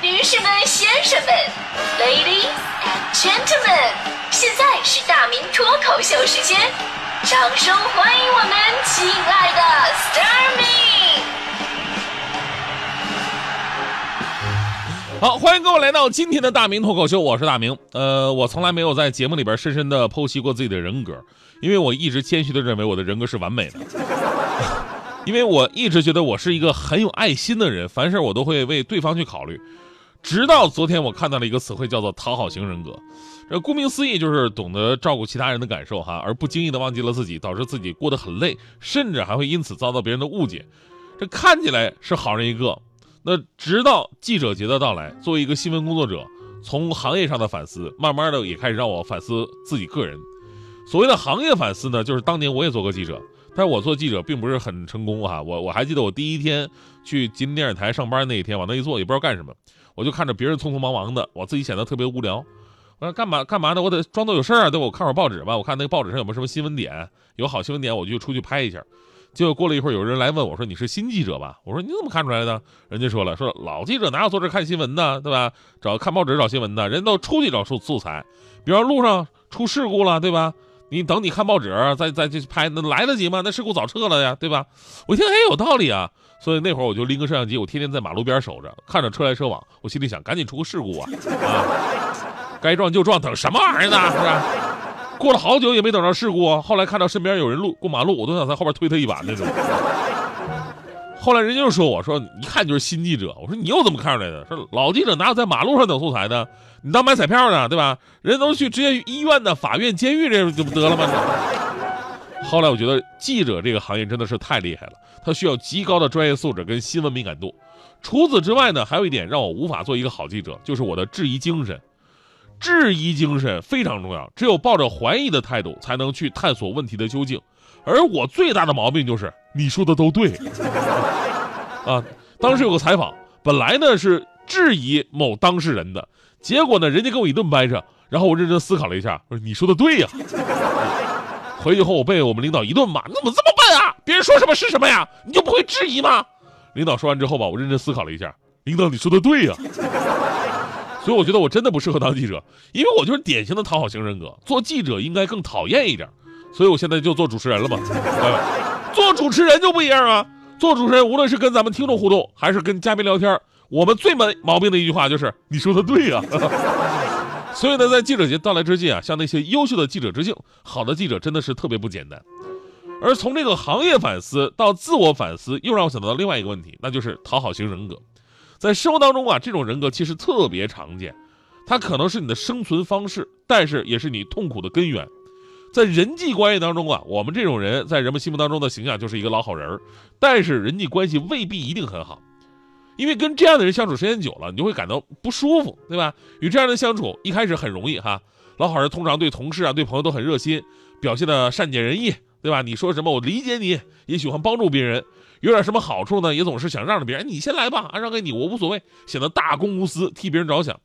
女士们、先生们，Ladies and Gentlemen，现在是大明脱口秀时间，掌声欢迎我们亲爱的 s t a r m y 好，欢迎各位来到今天的大明脱口秀，我是大明。呃，我从来没有在节目里边深深的剖析过自己的人格，因为我一直谦虚的认为我的人格是完美的。因为我一直觉得我是一个很有爱心的人，凡事我都会为对方去考虑。直到昨天，我看到了一个词汇，叫做“讨好型人格”。这顾名思义，就是懂得照顾其他人的感受，哈，而不经意的忘记了自己，导致自己过得很累，甚至还会因此遭到别人的误解。这看起来是好人一个。那直到记者节的到来，作为一个新闻工作者，从行业上的反思，慢慢的也开始让我反思自己个人。所谓的行业反思呢，就是当年我也做过记者。但是我做记者并不是很成功哈，我我还记得我第一天去吉林电视台上班那一天，往那一坐也不知道干什么，我就看着别人匆匆忙忙的，我自己显得特别无聊。我说干嘛干嘛呢？我得装作有事儿啊，对我看会儿报纸吧，我看那个报纸上有没有什么新闻点，有好新闻点我就出去拍一下。结果过了一会儿，有人来问我说：“你是新记者吧？”我说：“你怎么看出来的？”人家说了：“说老记者哪有坐这看新闻的，对吧？找看报纸找新闻的，人都出去找素材，比方路上出事故了，对吧？”你等你看报纸，再再去拍，那来得及吗？那事故早撤了呀，对吧？我一听，哎，有道理啊，所以那会儿我就拎个摄像机，我天天在马路边守着，看着车来车往，我心里想，赶紧出个事故啊！啊，该撞就撞，等什么玩意儿呢？是吧？过了好久也没等着事故，后来看到身边有人路过马路，我都想在后边推他一把那种。后来人家就说我说一看就是新记者，我说你又怎么看出来的？说老记者哪有在马路上等素材的？你当买彩票呢，对吧？人都去直接医院的、法院、监狱这就不得了吗？后来我觉得记者这个行业真的是太厉害了，他需要极高的专业素质跟新闻敏感度。除此之外呢，还有一点让我无法做一个好记者，就是我的质疑精神。质疑精神非常重要，只有抱着怀疑的态度，才能去探索问题的究竟。而我最大的毛病就是你说的都对。啊，当时有个采访，本来呢是质疑某当事人的，结果呢人家跟我一顿掰扯，然后我认真思考了一下，我说你说的对呀。回去后我被我们领导一顿骂，你怎么这么笨啊？别人说什么是什么呀？你就不会质疑吗？领导说完之后吧，我认真思考了一下，领导你说的对呀。所以我觉得我真的不适合当记者，因为我就是典型的讨好型人格，做记者应该更讨厌一点。所以我现在就做主持人了嘛，做主持人就不一样啊！做主持人无论是跟咱们听众互动，还是跟嘉宾聊天，我们最没毛病的一句话就是你说的对呀。所以呢，在记者节到来之际啊，向那些优秀的记者致敬。好的记者真的是特别不简单。而从这个行业反思到自我反思，又让我想到另外一个问题，那就是讨好型人格。在生活当中啊，这种人格其实特别常见，它可能是你的生存方式，但是也是你痛苦的根源。在人际关系当中啊，我们这种人在人们心目当中的形象就是一个老好人但是人际关系未必一定很好，因为跟这样的人相处时间久了，你就会感到不舒服，对吧？与这样的相处一开始很容易哈，老好人通常对同事啊、对朋友都很热心，表现的善解人意，对吧？你说什么我理解你，也喜欢帮助别人，有点什么好处呢，也总是想让着别人，你先来吧，让给你我无所谓，显得大公无私，替别人着想。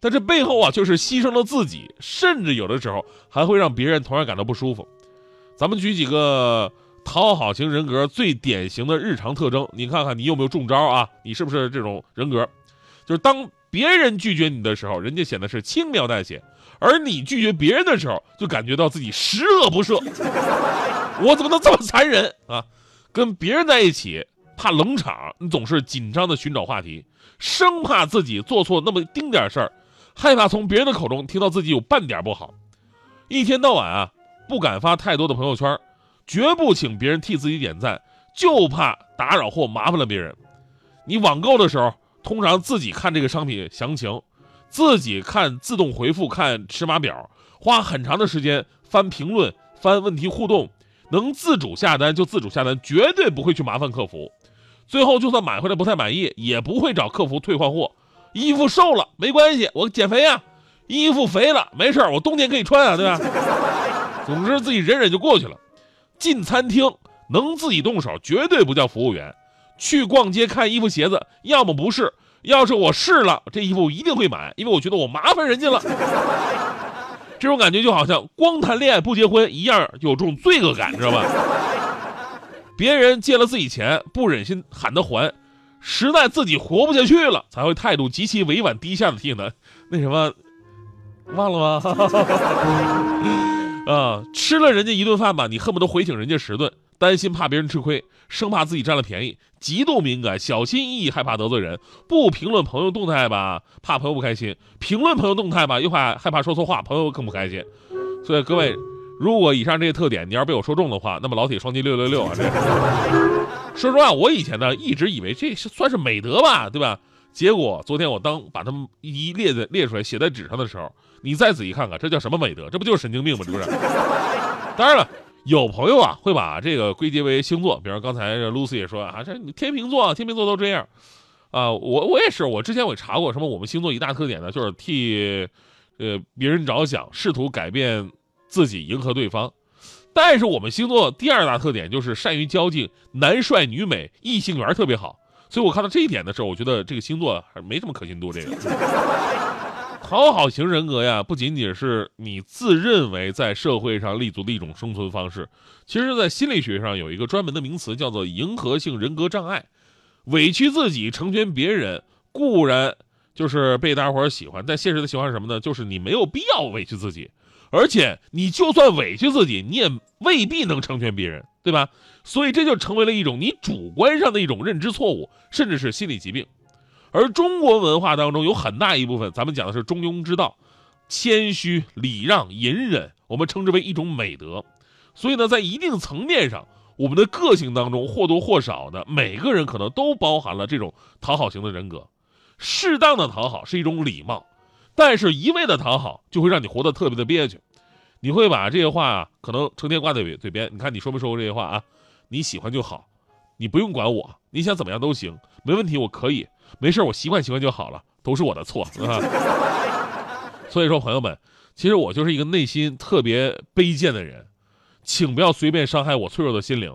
但这背后啊，就是牺牲了自己，甚至有的时候还会让别人同样感到不舒服。咱们举几个讨好型人格最典型的日常特征，你看看你有没有中招啊？你是不是这种人格？就是当别人拒绝你的时候，人家显得是轻描淡写；而你拒绝别人的时候，就感觉到自己十恶不赦。我怎么能这么残忍啊？跟别人在一起怕冷场，你总是紧张的寻找话题，生怕自己做错那么丁点事儿。害怕从别人的口中听到自己有半点不好，一天到晚啊不敢发太多的朋友圈，绝不请别人替自己点赞，就怕打扰或麻烦了别人。你网购的时候，通常自己看这个商品详情，自己看自动回复，看尺码表，花很长的时间翻评论、翻问题互动，能自主下单就自主下单，绝对不会去麻烦客服。最后就算买回来不太满意，也不会找客服退换货。衣服瘦了没关系，我减肥啊；衣服肥了没事我冬天可以穿啊，对吧？总之自己忍忍就过去了。进餐厅能自己动手，绝对不叫服务员。去逛街看衣服鞋子，要么不试，要是我试了这衣服，一定会买，因为我觉得我麻烦人家了。这种感觉就好像光谈恋爱不结婚一样，有种罪恶感，知道吧？别人借了自己钱，不忍心喊他还。实在自己活不下去了，才会态度极其委婉低下的提醒他，那什么，忘了吗？啊，吃了人家一顿饭吧，你恨不得回请人家十顿，担心怕别人吃亏，生怕自己占了便宜，极度敏感，小心翼翼，害怕得罪人，不评论朋友动态吧，怕朋友不开心；评论朋友动态吧，又怕害怕说错话，朋友更不开心。所以各位，如果以上这些特点你要是被我说中的话，那么老铁双击六六六啊！这说实话，我以前呢一直以为这是算是美德吧，对吧？结果昨天我当把他们一列在列出来写在纸上的时候，你再仔细看看，这叫什么美德？这不就是神经病吗？是不是？当然了，有朋友啊会把这个归结为星座，比如刚才 Lucy 也说啊，这天秤座，天秤座都这样啊。我我也是，我之前我也查过，什么我们星座一大特点呢，就是替呃别人着想，试图改变自己，迎合对方。但是我们星座第二大特点就是善于交际，男帅女美，异性缘特别好。所以我看到这一点的时候，我觉得这个星座还没什么可信度。这个讨好型人格呀，不仅仅是你自认为在社会上立足的一种生存方式，其实，在心理学上有一个专门的名词，叫做迎合性人格障碍。委屈自己成全别人，固然就是被大伙儿喜欢，但现实的情况是什么呢？就是你没有必要委屈自己。而且你就算委屈自己，你也未必能成全别人，对吧？所以这就成为了一种你主观上的一种认知错误，甚至是心理疾病。而中国文化当中有很大一部分，咱们讲的是中庸之道，谦虚、礼让、隐忍，我们称之为一种美德。所以呢，在一定层面上，我们的个性当中或多或少的，每个人可能都包含了这种讨好型的人格。适当的讨好是一种礼貌。但是，一味的讨好就会让你活得特别的憋屈，你会把这些话啊，可能成天挂在嘴嘴边。你看，你说没说过这些话啊？你喜欢就好，你不用管我，你想怎么样都行，没问题，我可以，没事，我习惯习惯就好了，都是我的错啊。所以说，朋友们，其实我就是一个内心特别卑贱的人，请不要随便伤害我脆弱的心灵。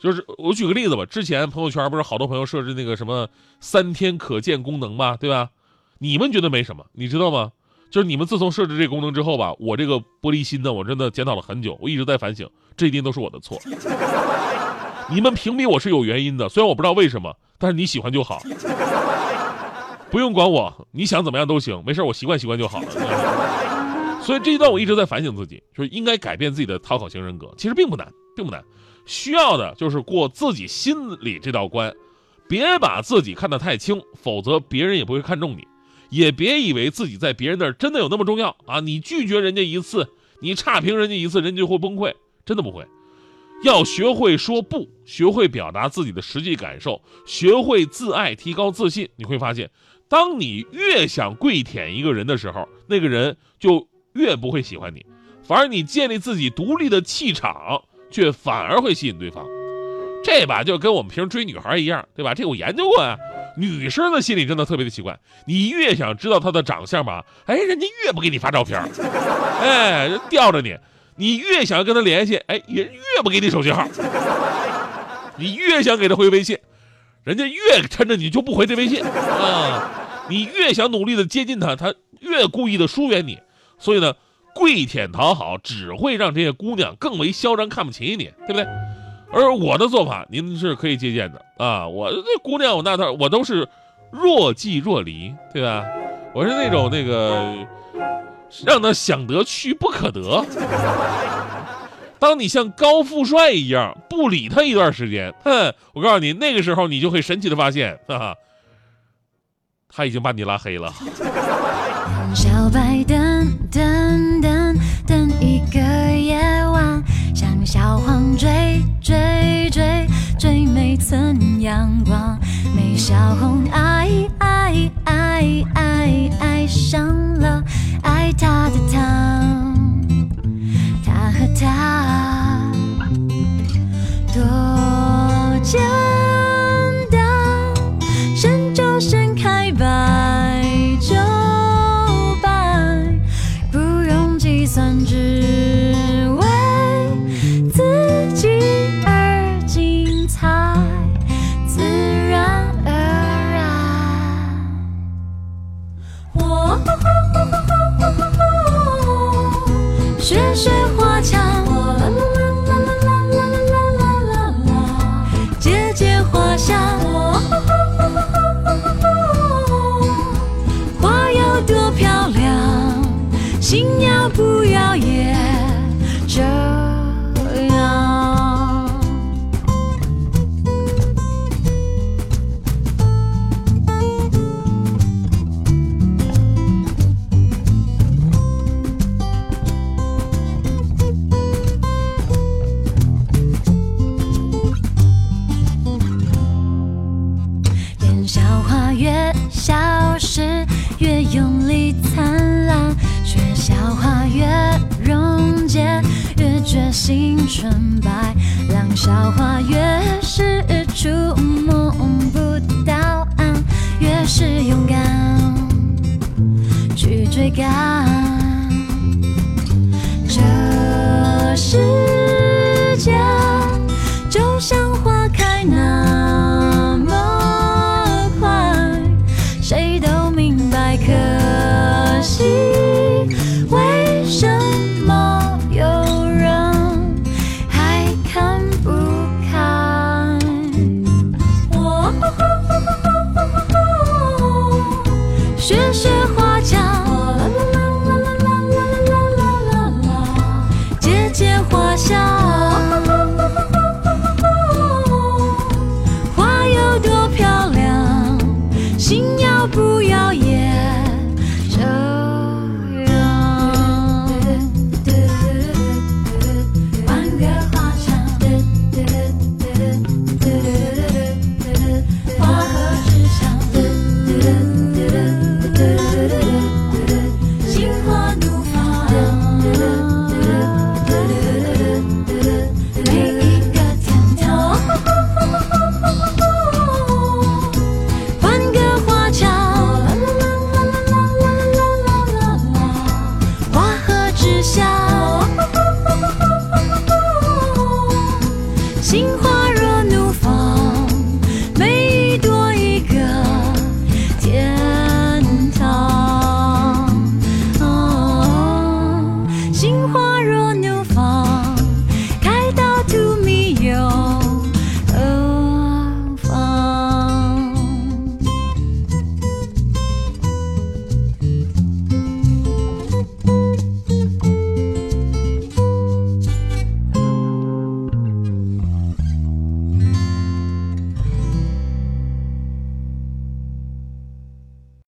就是我举个例子吧，之前朋友圈不是好多朋友设置那个什么三天可见功能吗？对吧？你们觉得没什么，你知道吗？就是你们自从设置这个功能之后吧，我这个玻璃心呢，我真的检讨了很久，我一直在反省，这一定都是我的错。你们屏蔽我是有原因的，虽然我不知道为什么，但是你喜欢就好，不用管我，你想怎么样都行，没事，我习惯习惯就好了。所以这一段我一直在反省自己，就是应该改变自己的讨好型人格，其实并不难，并不难，需要的就是过自己心里这道关，别把自己看得太轻，否则别人也不会看重你。也别以为自己在别人那儿真的有那么重要啊！你拒绝人家一次，你差评人家一次，人家就会崩溃，真的不会。要学会说不，学会表达自己的实际感受，学会自爱，提高自信。你会发现，当你越想跪舔一个人的时候，那个人就越不会喜欢你，反而你建立自己独立的气场，却反而会吸引对方。这把就跟我们平时追女孩一样，对吧？这我研究过啊。女生的心理真的特别的奇怪，你越想知道她的长相吧，哎，人家越不给你发照片，哎，吊着你；你越想跟他联系，哎，人越不给你手机号；你越想给他回微信，人家越趁着你就不回这微信啊！你越想努力的接近他，他越故意的疏远你。所以呢，跪舔讨好只会让这些姑娘更为嚣张，看不起你，对不对？而我的做法，您是可以借鉴的啊！我这姑娘，我那套，我都是若即若离，对吧？我是那种那个让他想得去不可得。当你像高富帅一样不理他一段时间，哼，我告诉你，那个时候你就会神奇的发现，哈哈，他已经把你拉黑了。小白等等等等一个夜晚，像小黄追。追追追，每寸阳光，没小红爱爱爱爱爱上多简单盛就盛开吧就办不用计算只觉醒纯白，两小花越是触摸不到岸，越是勇敢去追赶。